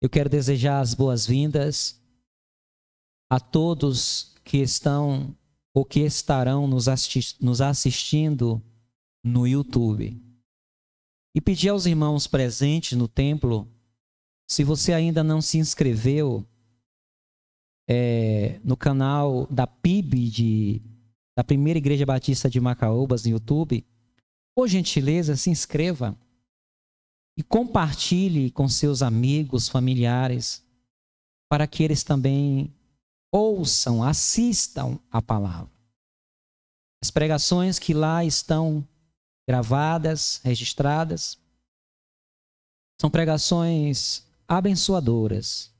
Eu quero desejar as boas-vindas a todos que estão ou que estarão nos, assisti nos assistindo no YouTube. E pedir aos irmãos presentes no templo, se você ainda não se inscreveu é, no canal da PIB de, da Primeira Igreja Batista de Macaúbas no YouTube, por gentileza, se inscreva e compartilhe com seus amigos, familiares, para que eles também ouçam, assistam a palavra. As pregações que lá estão gravadas, registradas, são pregações abençoadoras,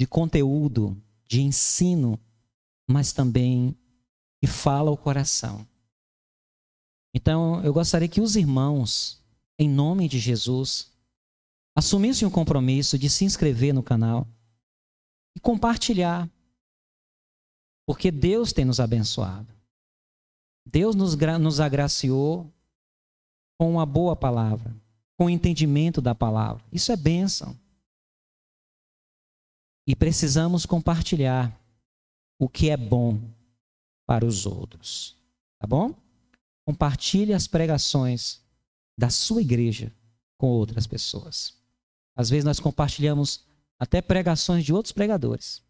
de conteúdo, de ensino, mas também que fala o coração. Então, eu gostaria que os irmãos, em nome de Jesus, assumissem o compromisso de se inscrever no canal e compartilhar porque Deus tem nos abençoado. Deus nos, nos agraciou com uma boa palavra, com o entendimento da palavra. Isso é bênção. E precisamos compartilhar o que é bom para os outros. Tá bom? Compartilhe as pregações da sua igreja com outras pessoas. Às vezes nós compartilhamos até pregações de outros pregadores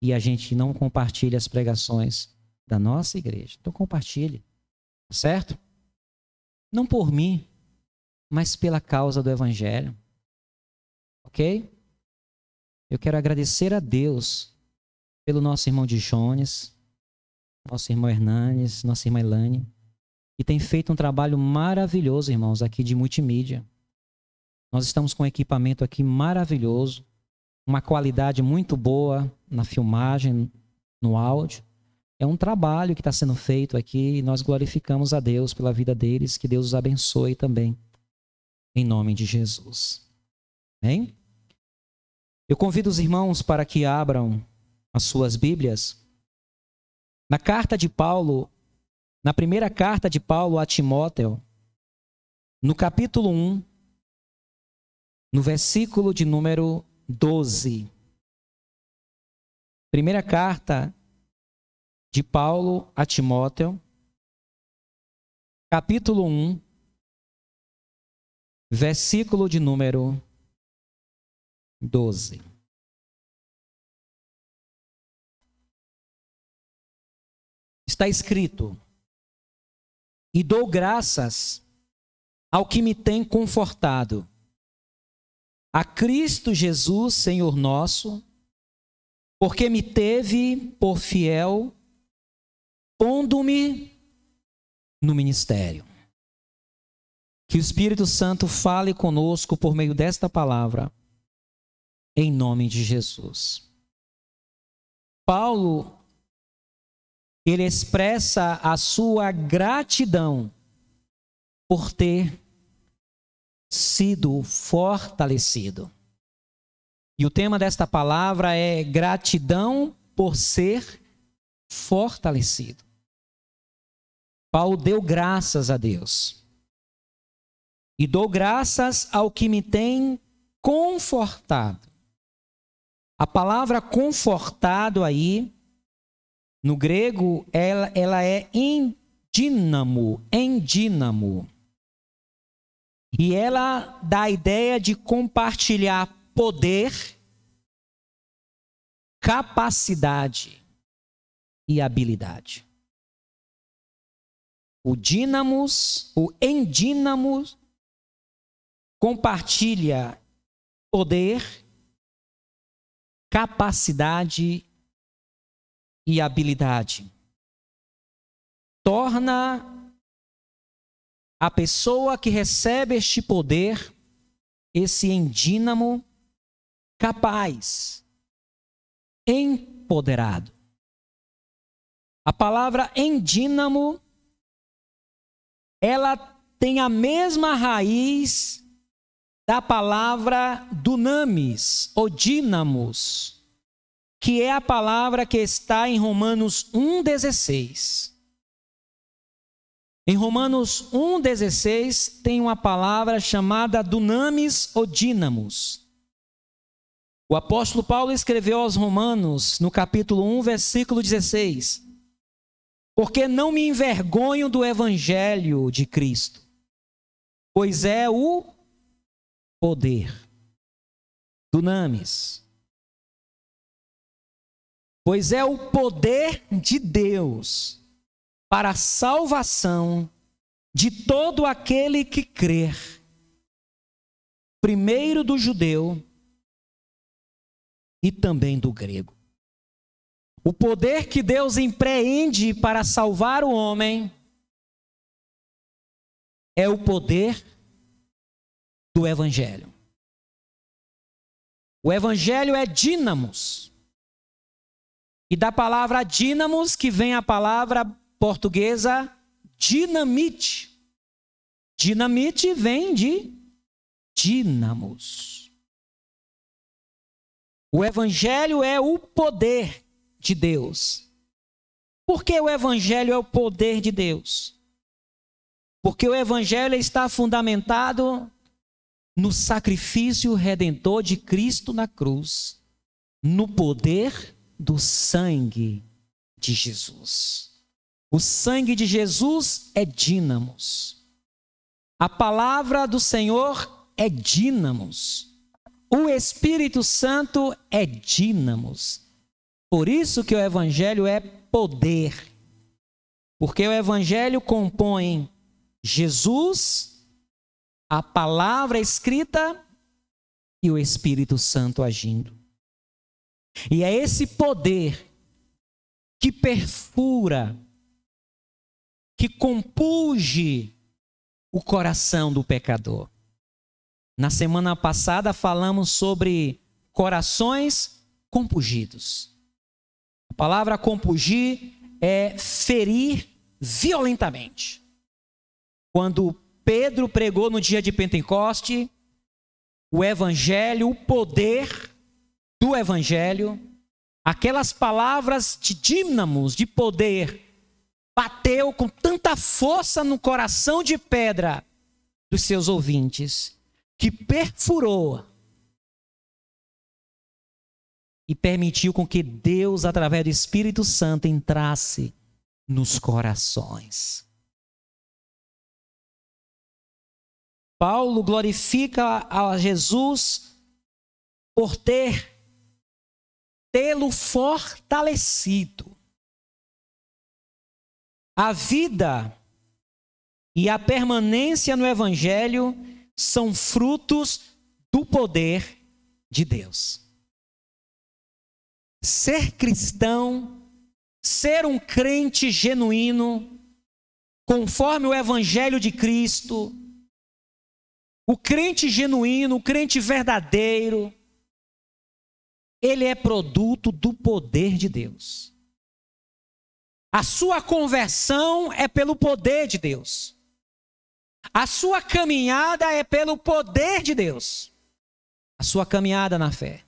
e a gente não compartilha as pregações da nossa igreja. Então compartilhe, certo? Não por mim, mas pela causa do evangelho. OK? Eu quero agradecer a Deus pelo nosso irmão de Jones, nosso irmão Hernanes, nossa irmã Elane, que tem feito um trabalho maravilhoso, irmãos, aqui de multimídia. Nós estamos com um equipamento aqui maravilhoso uma qualidade muito boa na filmagem, no áudio. É um trabalho que está sendo feito aqui e nós glorificamos a Deus pela vida deles. Que Deus os abençoe também. Em nome de Jesus. Amém? Eu convido os irmãos para que abram as suas Bíblias. Na carta de Paulo, na primeira carta de Paulo a Timóteo, no capítulo 1, no versículo de número 12. Primeira carta de Paulo a Timóteo, capítulo 1, versículo de número 12. Está escrito: E dou graças ao que me tem confortado a Cristo Jesus, Senhor nosso, porque me teve por fiel, pondo-me no ministério. Que o Espírito Santo fale conosco por meio desta palavra, em nome de Jesus. Paulo, ele expressa a sua gratidão por ter sido fortalecido. E o tema desta palavra é gratidão por ser fortalecido. Paulo deu graças a Deus. E dou graças ao que me tem confortado. A palavra confortado aí, no grego, ela, ela é endínamo, endínamo. E ela dá a ideia de compartilhar poder, capacidade e habilidade. O dínamos, o endínamos, compartilha poder, capacidade e habilidade. Torna a pessoa que recebe este poder, esse endínamo, capaz, empoderado. A palavra endínamo, ela tem a mesma raiz da palavra dunamis, ou dínamos, que é a palavra que está em Romanos 1,16. Em Romanos 1,16 tem uma palavra chamada dunamis ou dínamos. O apóstolo Paulo escreveu aos Romanos, no capítulo 1, versículo 16: Porque não me envergonho do evangelho de Cristo, pois é o poder. Dunamis. Pois é o poder de Deus para a salvação de todo aquele que crer, primeiro do judeu e também do grego. O poder que Deus empreende para salvar o homem é o poder do Evangelho. O Evangelho é dínamos. E da palavra dínamos que vem a palavra portuguesa dinamite. Dinamite vem de dínamos. O Evangelho é o poder de Deus. Por que o Evangelho é o poder de Deus? Porque o Evangelho está fundamentado no sacrifício redentor de Cristo na cruz, no poder do sangue de Jesus. O sangue de Jesus é dínamos. A palavra do Senhor é dínamos. O Espírito Santo é dínamos. Por isso que o evangelho é poder. Porque o evangelho compõe Jesus, a palavra escrita e o Espírito Santo agindo. E é esse poder que perfura que compunge o coração do pecador. Na semana passada falamos sobre corações compungidos. A palavra compungir é ferir violentamente. Quando Pedro pregou no dia de Pentecoste, o evangelho, o poder do evangelho, aquelas palavras de dínamos, de poder, bateu com tanta força no coração de pedra dos seus ouvintes, que perfurou e permitiu com que Deus, através do Espírito Santo, entrasse nos corações. Paulo glorifica a Jesus por ter tê-lo fortalecido. A vida e a permanência no Evangelho são frutos do poder de Deus. Ser cristão, ser um crente genuíno, conforme o Evangelho de Cristo, o crente genuíno, o crente verdadeiro, ele é produto do poder de Deus. A sua conversão é pelo poder de Deus. A sua caminhada é pelo poder de Deus. A sua caminhada na fé.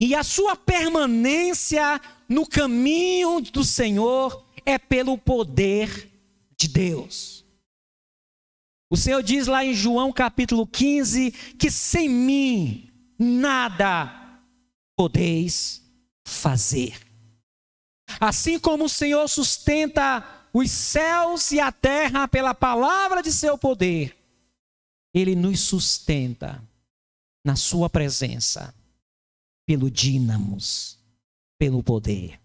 E a sua permanência no caminho do Senhor é pelo poder de Deus. O Senhor diz lá em João capítulo 15 que sem mim nada podeis fazer. Assim como o Senhor sustenta os céus e a terra pela palavra de seu poder, ele nos sustenta na sua presença, pelo dínamos, pelo poder.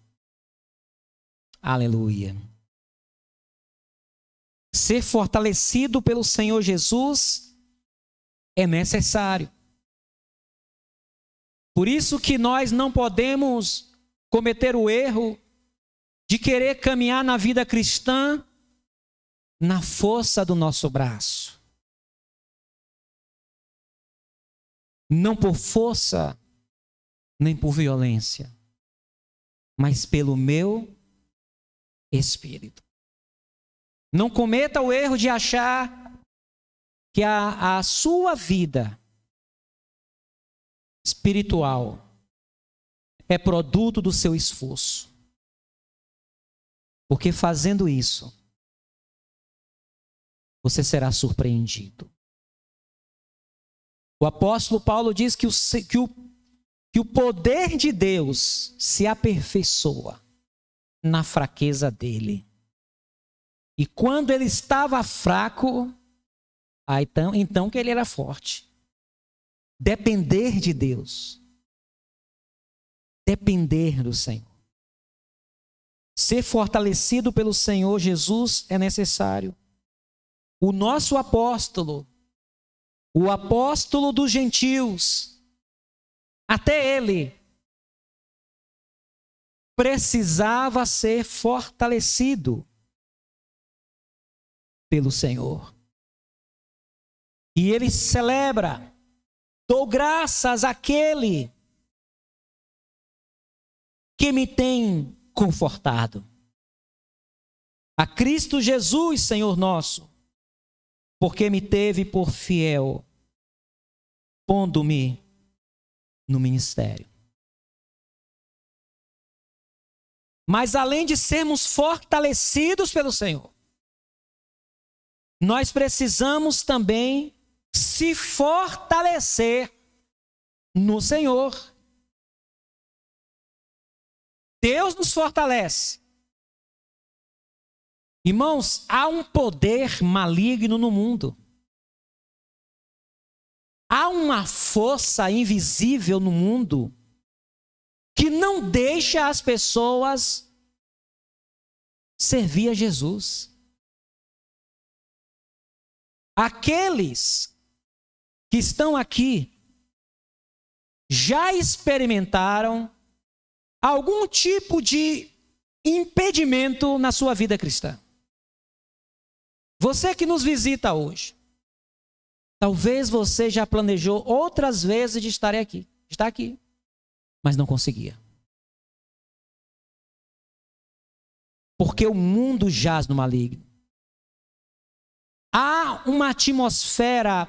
Aleluia. Ser fortalecido pelo Senhor Jesus é necessário. Por isso que nós não podemos cometer o erro de querer caminhar na vida cristã na força do nosso braço. Não por força, nem por violência, mas pelo meu espírito. Não cometa o erro de achar que a, a sua vida espiritual é produto do seu esforço. Porque fazendo isso, você será surpreendido. O apóstolo Paulo diz que o, que o, que o poder de Deus se aperfeiçoa na fraqueza dele. E quando ele estava fraco, ah, então, então que ele era forte. Depender de Deus. Depender do Senhor. Ser fortalecido pelo Senhor Jesus é necessário. O nosso apóstolo, o apóstolo dos gentios, até ele precisava ser fortalecido pelo Senhor. E ele celebra, dou graças àquele que me tem confortado. A Cristo Jesus, Senhor nosso, porque me teve por fiel, pondo-me no ministério. Mas além de sermos fortalecidos pelo Senhor, nós precisamos também se fortalecer no Senhor. Deus nos fortalece. Irmãos, há um poder maligno no mundo. Há uma força invisível no mundo que não deixa as pessoas servir a Jesus. Aqueles que estão aqui já experimentaram algum tipo de impedimento na sua vida cristã. Você que nos visita hoje, talvez você já planejou outras vezes de estar aqui, estar aqui, mas não conseguia. Porque o mundo jaz no maligno. Há uma atmosfera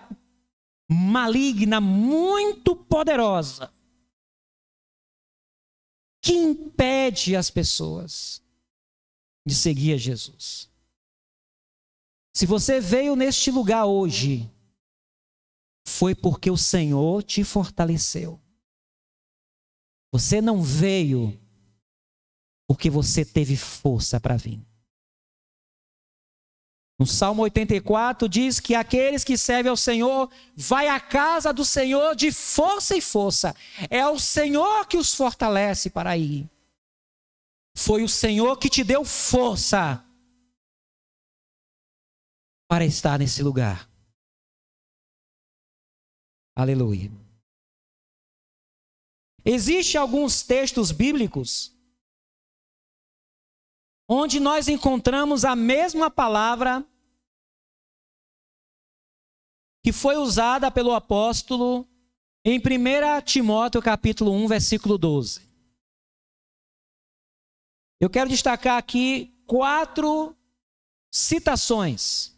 maligna muito poderosa que impede as pessoas de seguir a Jesus. Se você veio neste lugar hoje, foi porque o Senhor te fortaleceu. Você não veio porque você teve força para vir. No Salmo 84 diz que aqueles que servem ao Senhor vai à casa do Senhor de força e força. É o Senhor que os fortalece para ir. Foi o Senhor que te deu força para estar nesse lugar. Aleluia. Existem alguns textos bíblicos onde nós encontramos a mesma palavra que foi usada pelo apóstolo em 1 Timóteo capítulo 1, versículo 12. Eu quero destacar aqui quatro citações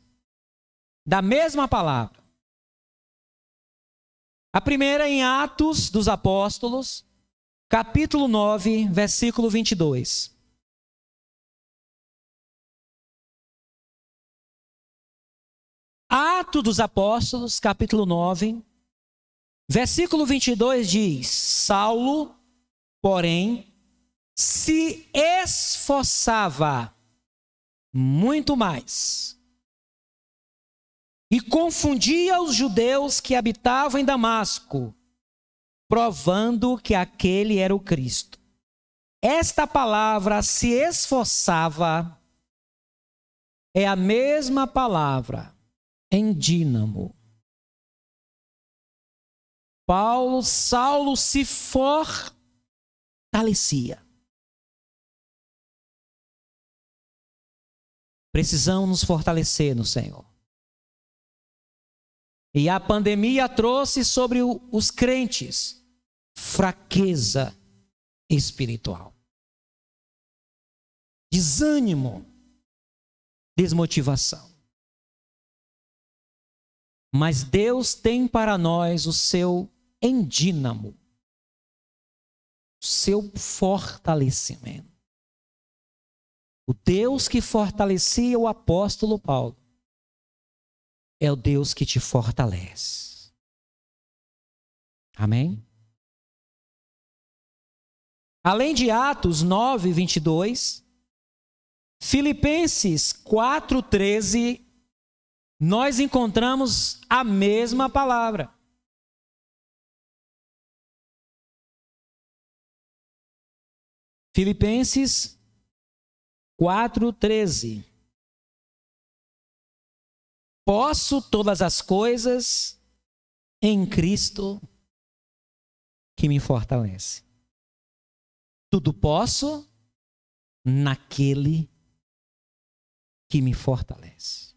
da mesma palavra. A primeira em Atos dos Apóstolos, capítulo 9, versículo 22. Atos dos Apóstolos, capítulo 9, versículo 22 diz: Saulo, porém, se esforçava muito mais e confundia os judeus que habitavam em Damasco, provando que aquele era o Cristo. Esta palavra se esforçava é a mesma palavra em dínamo. Paulo, Saulo se fortalecia. Precisamos nos fortalecer no Senhor. E a pandemia trouxe sobre os crentes fraqueza espiritual, desânimo, desmotivação. Mas Deus tem para nós o seu endínamo, o seu fortalecimento. O Deus que fortalecia o apóstolo Paulo é o Deus que te fortalece. Amém? Além de Atos 9, 22, Filipenses 4, 13, nós encontramos a mesma palavra. Filipenses 4, 13. Posso todas as coisas em Cristo que me fortalece. Tudo posso naquele que me fortalece.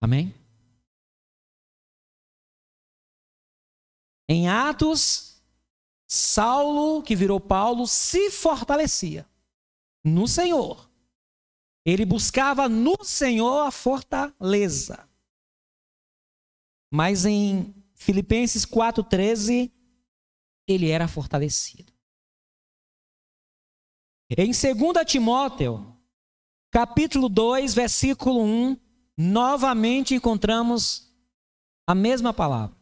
Amém? Em Atos, Saulo, que virou Paulo, se fortalecia no Senhor. Ele buscava no Senhor a fortaleza. Mas em Filipenses 4,13, ele era fortalecido. Em 2 Timóteo, capítulo 2, versículo 1, novamente encontramos a mesma palavra.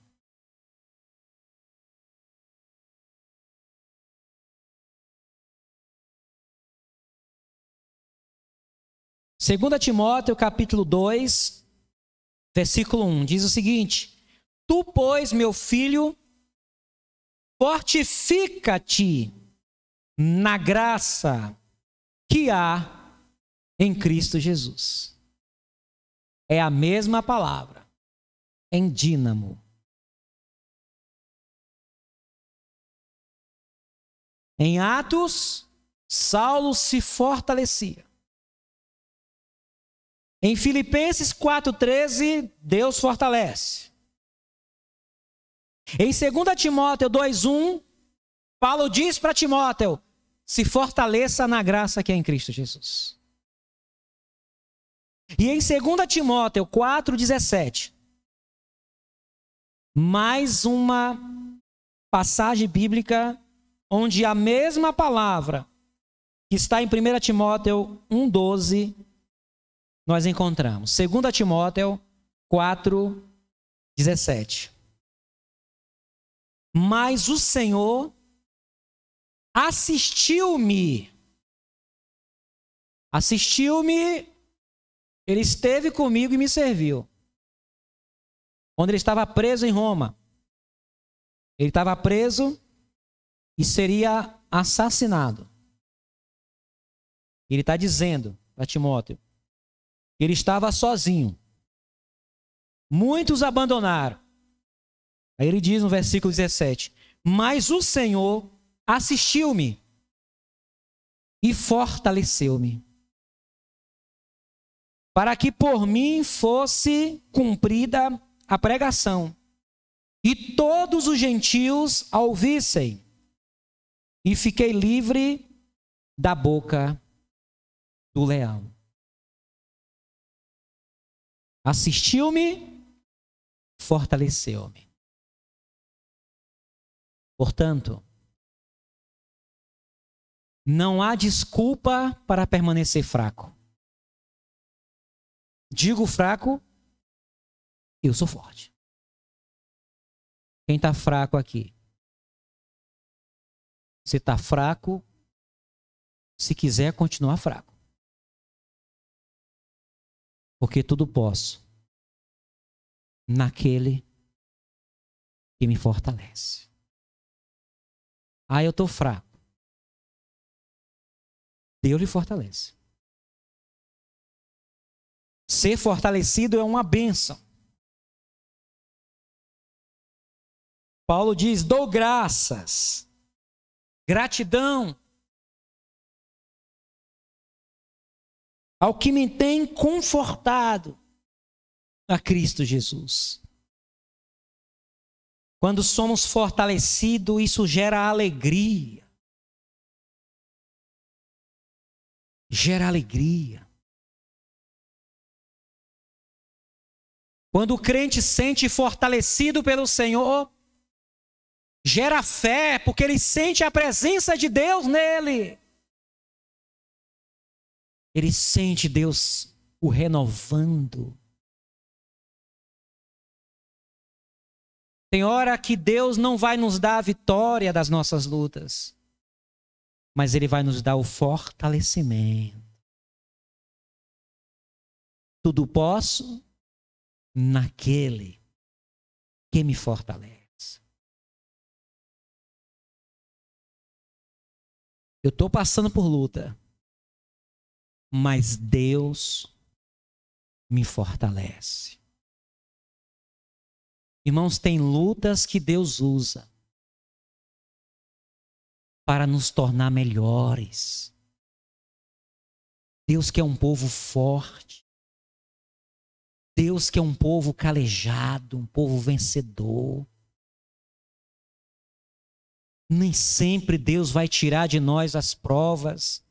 2 Timóteo capítulo 2, versículo 1, diz o seguinte: Tu, pois, meu filho, fortifica-te na graça que há em Cristo Jesus. É a mesma palavra, em dínamo. Em Atos, Saulo se fortalecia. Em Filipenses 4,13, Deus fortalece. Em 2 Timóteo 2,1, Paulo diz para Timóteo: se fortaleça na graça que é em Cristo Jesus. E em 2 Timóteo 4,17, mais uma passagem bíblica onde a mesma palavra que está em 1 Timóteo 1,12 nós encontramos. 2 Timóteo 4, 17. Mas o Senhor assistiu-me. Assistiu-me, ele esteve comigo e me serviu. Quando ele estava preso em Roma, ele estava preso e seria assassinado. Ele está dizendo para Timóteo: ele estava sozinho. Muitos abandonaram. Aí ele diz no versículo 17: Mas o Senhor assistiu-me e fortaleceu-me, para que por mim fosse cumprida a pregação, e todos os gentios a ouvissem, e fiquei livre da boca do leão assistiu-me, fortaleceu-me. Portanto, não há desculpa para permanecer fraco. Digo fraco, eu sou forte. Quem está fraco aqui? Você está fraco, se quiser continuar fraco porque tudo posso naquele que me fortalece. Ah, eu estou fraco. Deus lhe fortalece. Ser fortalecido é uma bênção. Paulo diz: dou graças, gratidão ao que me tem confortado a Cristo Jesus. Quando somos fortalecidos, isso gera alegria. Gera alegria. Quando o crente sente fortalecido pelo Senhor, gera fé, porque ele sente a presença de Deus nele. Ele sente Deus o renovando. Tem hora que Deus não vai nos dar a vitória das nossas lutas. mas Ele vai nos dar o fortalecimento. Tudo posso naquele que me fortalece. Eu estou passando por luta, mas Deus me fortalece. Irmãos, tem lutas que Deus usa para nos tornar melhores. Deus quer um povo forte. Deus quer um povo calejado, um povo vencedor. Nem sempre Deus vai tirar de nós as provas,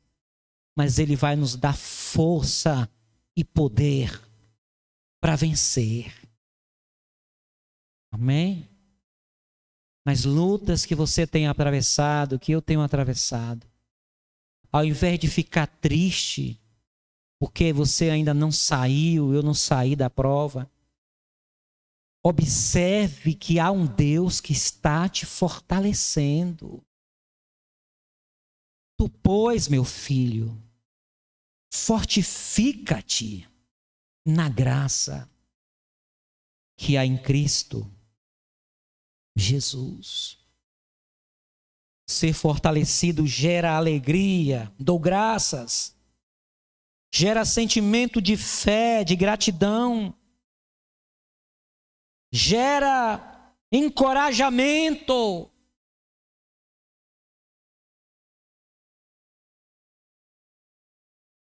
mas Ele vai nos dar força e poder para vencer. Amém? nas lutas que você tem atravessado, que eu tenho atravessado, ao invés de ficar triste, porque você ainda não saiu, eu não saí da prova, observe que há um Deus que está te fortalecendo. Tu, pois, meu filho, fortifica-te na graça que há em Cristo Jesus. Ser fortalecido gera alegria, dou graças, gera sentimento de fé, de gratidão, gera encorajamento.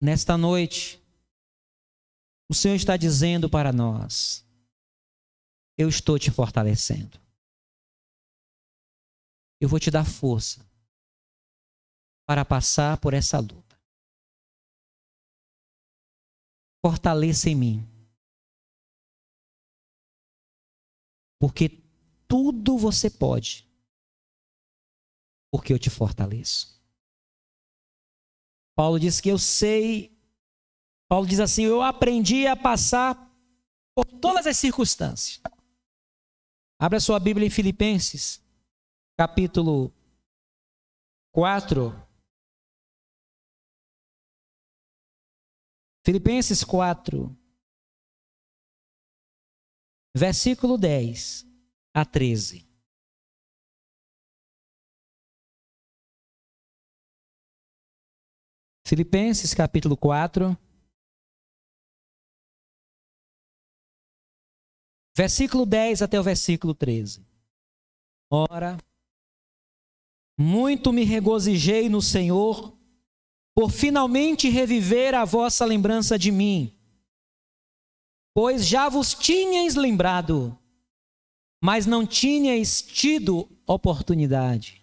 Nesta noite, o Senhor está dizendo para nós: Eu estou te fortalecendo eu vou te dar força para passar por essa luta. Fortaleça em mim. Porque tudo você pode. Porque eu te fortaleço. Paulo diz que eu sei. Paulo diz assim: eu aprendi a passar por todas as circunstâncias. Abra sua Bíblia em Filipenses capítulo 4. Filipenses 4, versículo 10 a 13. Filipenses capítulo 4, versículo 10 até o versículo 13. Ora, muito me regozijei no Senhor, por finalmente reviver a vossa lembrança de mim. Pois já vos tinhais lembrado, mas não tinhais tido oportunidade.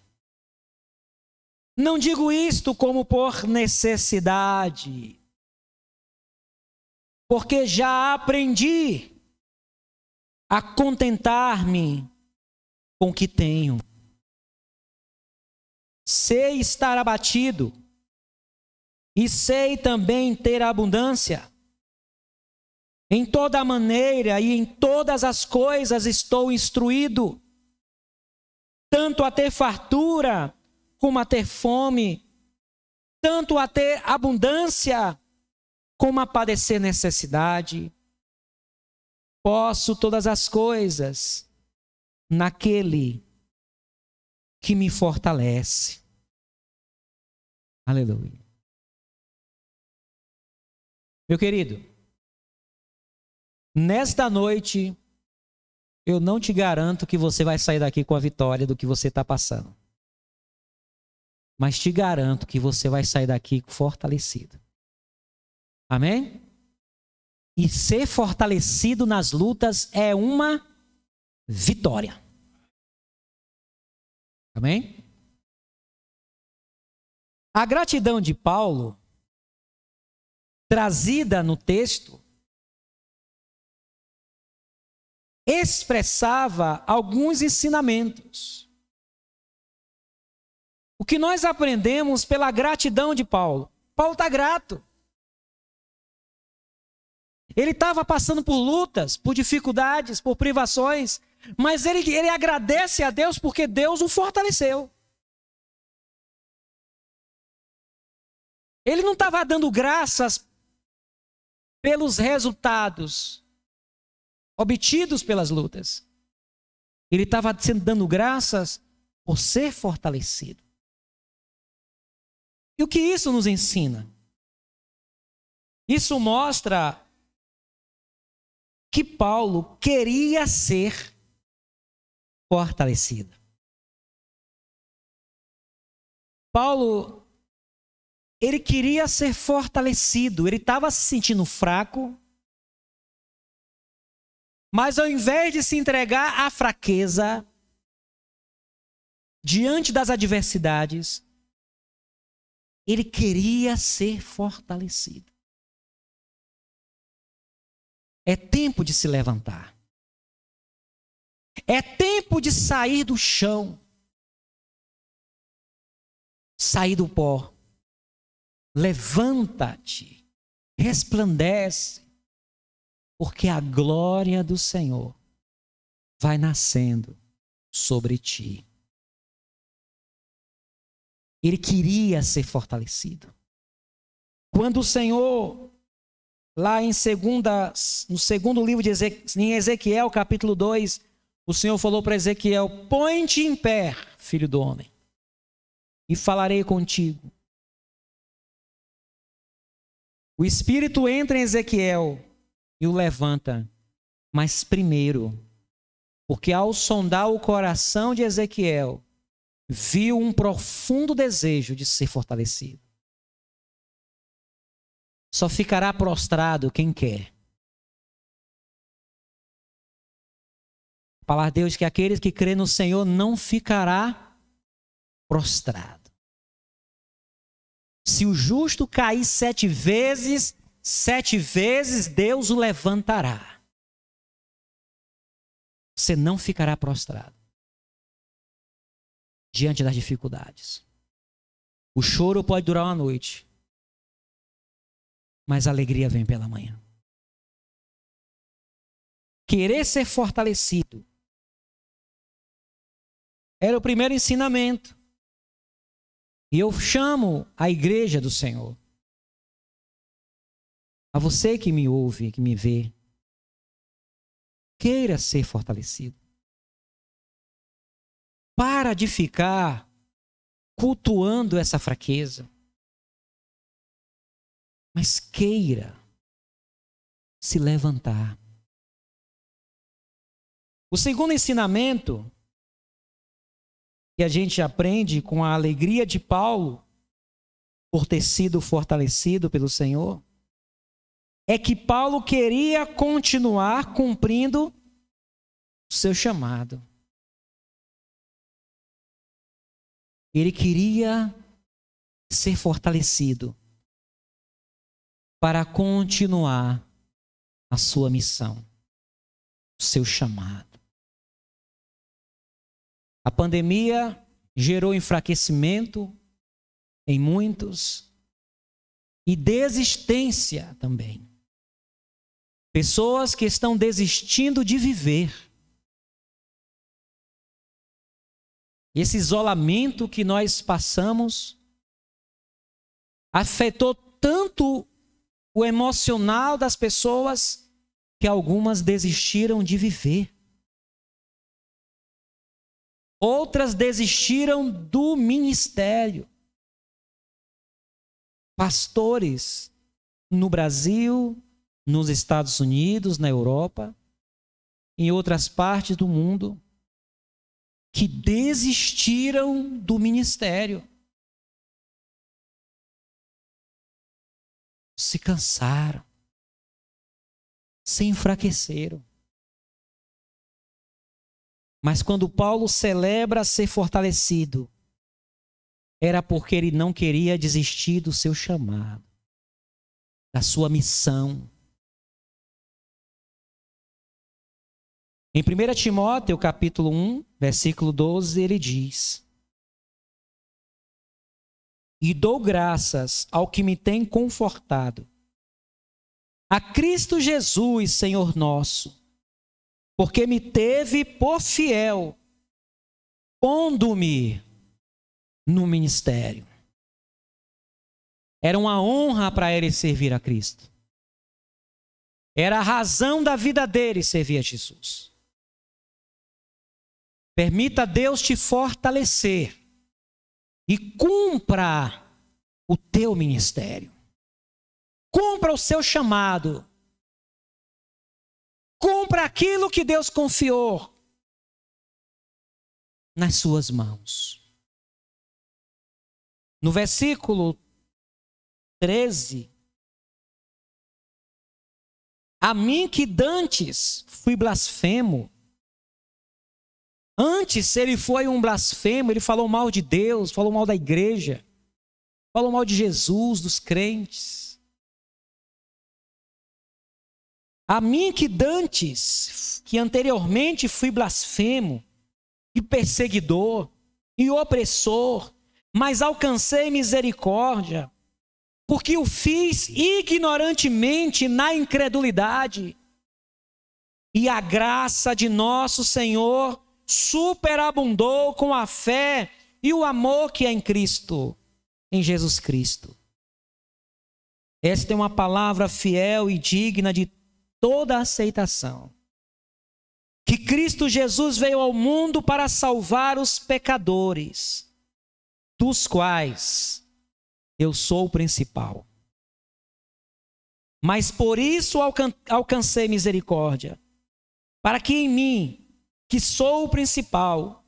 Não digo isto como por necessidade, porque já aprendi a contentar-me com o que tenho sei estar abatido, e sei também ter abundância. Em toda maneira e em todas as coisas estou instruído, tanto a ter fartura como a ter fome, tanto a ter abundância como a padecer necessidade. Posso todas as coisas naquele que me fortalece. Aleluia. Meu querido, nesta noite, eu não te garanto que você vai sair daqui com a vitória do que você está passando. Mas te garanto que você vai sair daqui fortalecido. Amém? E ser fortalecido nas lutas é uma vitória. Amém? A gratidão de Paulo, trazida no texto, expressava alguns ensinamentos. O que nós aprendemos pela gratidão de Paulo? Paulo está grato. Ele estava passando por lutas, por dificuldades, por privações, mas ele, ele agradece a Deus porque Deus o fortaleceu. Ele não estava dando graças pelos resultados obtidos pelas lutas. Ele estava dando graças por ser fortalecido. E o que isso nos ensina? Isso mostra que Paulo queria ser fortalecido. Paulo, ele queria ser fortalecido, ele estava se sentindo fraco, mas ao invés de se entregar à fraqueza, diante das adversidades, ele queria ser fortalecido. É tempo de se levantar. É tempo de sair do chão. Sair do pó. Levanta-te. Resplandece. Porque a glória do Senhor vai nascendo sobre ti. Ele queria ser fortalecido. Quando o Senhor Lá em segunda, no segundo livro de Ezequiel, em Ezequiel, capítulo 2, o Senhor falou para Ezequiel: Põe-te em pé, filho do homem, e falarei contigo. O Espírito entra em Ezequiel e o levanta, mas primeiro, porque ao sondar o coração de Ezequiel, viu um profundo desejo de ser fortalecido. Só ficará prostrado quem quer. A palavra de Deus diz que aqueles que crêem no Senhor não ficará prostrado. Se o justo cair sete vezes, sete vezes Deus o levantará. Você não ficará prostrado diante das dificuldades. O choro pode durar uma noite, mas a alegria vem pela manhã. Querer ser fortalecido era o primeiro ensinamento. E eu chamo a igreja do Senhor. A você que me ouve, que me vê, queira ser fortalecido. Para de ficar cultuando essa fraqueza mas queira se levantar. O segundo ensinamento que a gente aprende com a alegria de Paulo por ter sido fortalecido pelo Senhor é que Paulo queria continuar cumprindo o seu chamado. Ele queria ser fortalecido para continuar a sua missão, o seu chamado. A pandemia gerou enfraquecimento em muitos e desistência também. Pessoas que estão desistindo de viver. Esse isolamento que nós passamos afetou tanto o emocional das pessoas que algumas desistiram de viver. Outras desistiram do ministério. Pastores no Brasil, nos Estados Unidos, na Europa, em outras partes do mundo, que desistiram do ministério. se cansaram, se enfraqueceram. Mas quando Paulo celebra ser fortalecido, era porque ele não queria desistir do seu chamado, da sua missão. Em 1 Timóteo, capítulo 1, versículo 12, ele diz: e dou graças ao que me tem confortado. A Cristo Jesus, Senhor nosso, porque me teve por fiel, pondo-me no ministério. Era uma honra para ele servir a Cristo. Era a razão da vida dele servir a Jesus. Permita Deus te fortalecer e cumpra o teu ministério. Cumpra o seu chamado. Cumpra aquilo que Deus confiou nas suas mãos. No versículo 13, a mim que dantes fui blasfemo. Antes ele foi um blasfemo, ele falou mal de Deus, falou mal da igreja, falou mal de Jesus, dos crentes. A mim que dantes, que anteriormente fui blasfemo, e perseguidor, e opressor, mas alcancei misericórdia, porque o fiz ignorantemente na incredulidade. E a graça de nosso Senhor superabundou com a fé e o amor que é em Cristo, em Jesus Cristo. Esta é uma palavra fiel e digna de toda aceitação. Que Cristo Jesus veio ao mundo para salvar os pecadores, dos quais eu sou o principal. Mas por isso alcancei misericórdia, para que em mim, que sou o principal,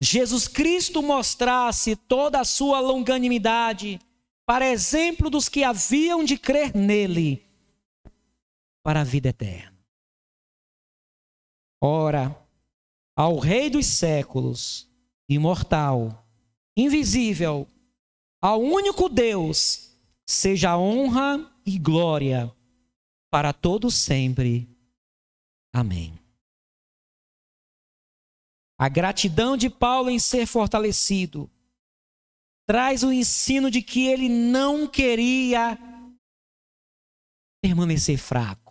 Jesus Cristo mostrasse toda a sua longanimidade, para exemplo dos que haviam de crer nele, para a vida eterna. Ora, ao Rei dos séculos, imortal, invisível, ao único Deus, seja honra e glória para todos sempre. Amém. A gratidão de Paulo em ser fortalecido traz o ensino de que ele não queria permanecer fraco.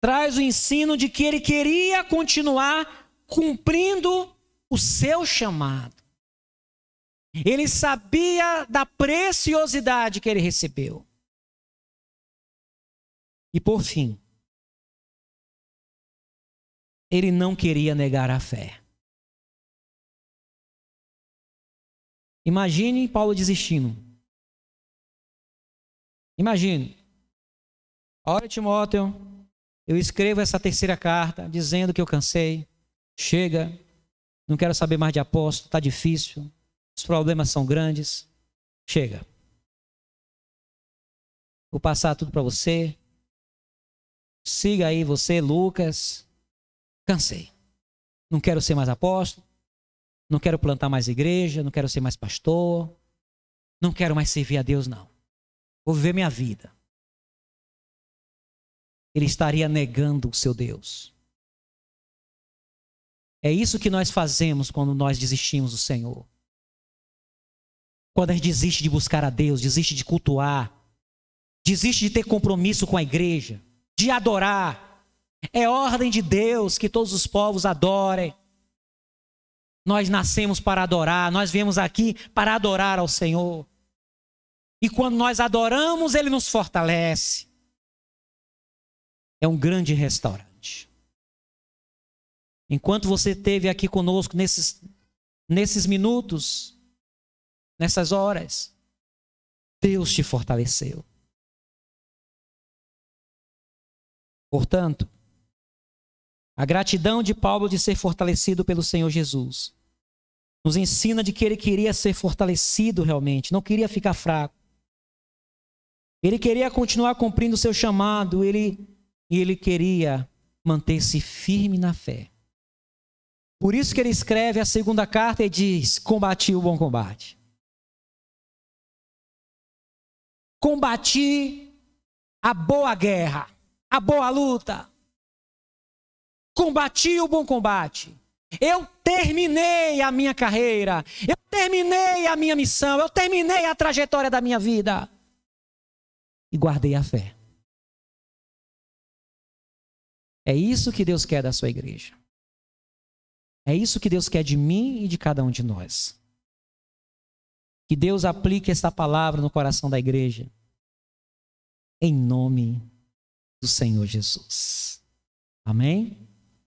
Traz o ensino de que ele queria continuar cumprindo o seu chamado. Ele sabia da preciosidade que ele recebeu. E por fim, ele não queria negar a fé. Imagine Paulo desistindo. Imagine. Olha, Timóteo, eu escrevo essa terceira carta dizendo que eu cansei. Chega, não quero saber mais de apóstolo, está difícil os problemas são grandes. Chega. Vou passar tudo para você. Siga aí você, Lucas. Cansei. Não quero ser mais apóstolo. Não quero plantar mais igreja. Não quero ser mais pastor. Não quero mais servir a Deus, não. Vou viver minha vida. Ele estaria negando o seu Deus. É isso que nós fazemos quando nós desistimos do Senhor. Quando a gente desiste de buscar a Deus, desiste de cultuar, desiste de ter compromisso com a igreja, de adorar. É ordem de Deus que todos os povos adorem. Nós nascemos para adorar, nós viemos aqui para adorar ao Senhor. E quando nós adoramos, Ele nos fortalece. É um grande restaurante. Enquanto você esteve aqui conosco nesses, nesses minutos, nessas horas. Deus te fortaleceu. Portanto, a gratidão de Paulo de ser fortalecido pelo Senhor Jesus nos ensina de que ele queria ser fortalecido realmente, não queria ficar fraco. Ele queria continuar cumprindo o seu chamado, ele, e ele queria manter-se firme na fé. Por isso que ele escreve a segunda carta e diz: Combati o bom combate. Combati a boa guerra, a boa luta. Combati o bom combate. Eu terminei a minha carreira. Eu terminei a minha missão. Eu terminei a trajetória da minha vida. E guardei a fé. É isso que Deus quer da sua igreja. É isso que Deus quer de mim e de cada um de nós. Que Deus aplique esta palavra no coração da igreja. Em nome do Senhor Jesus. Amém?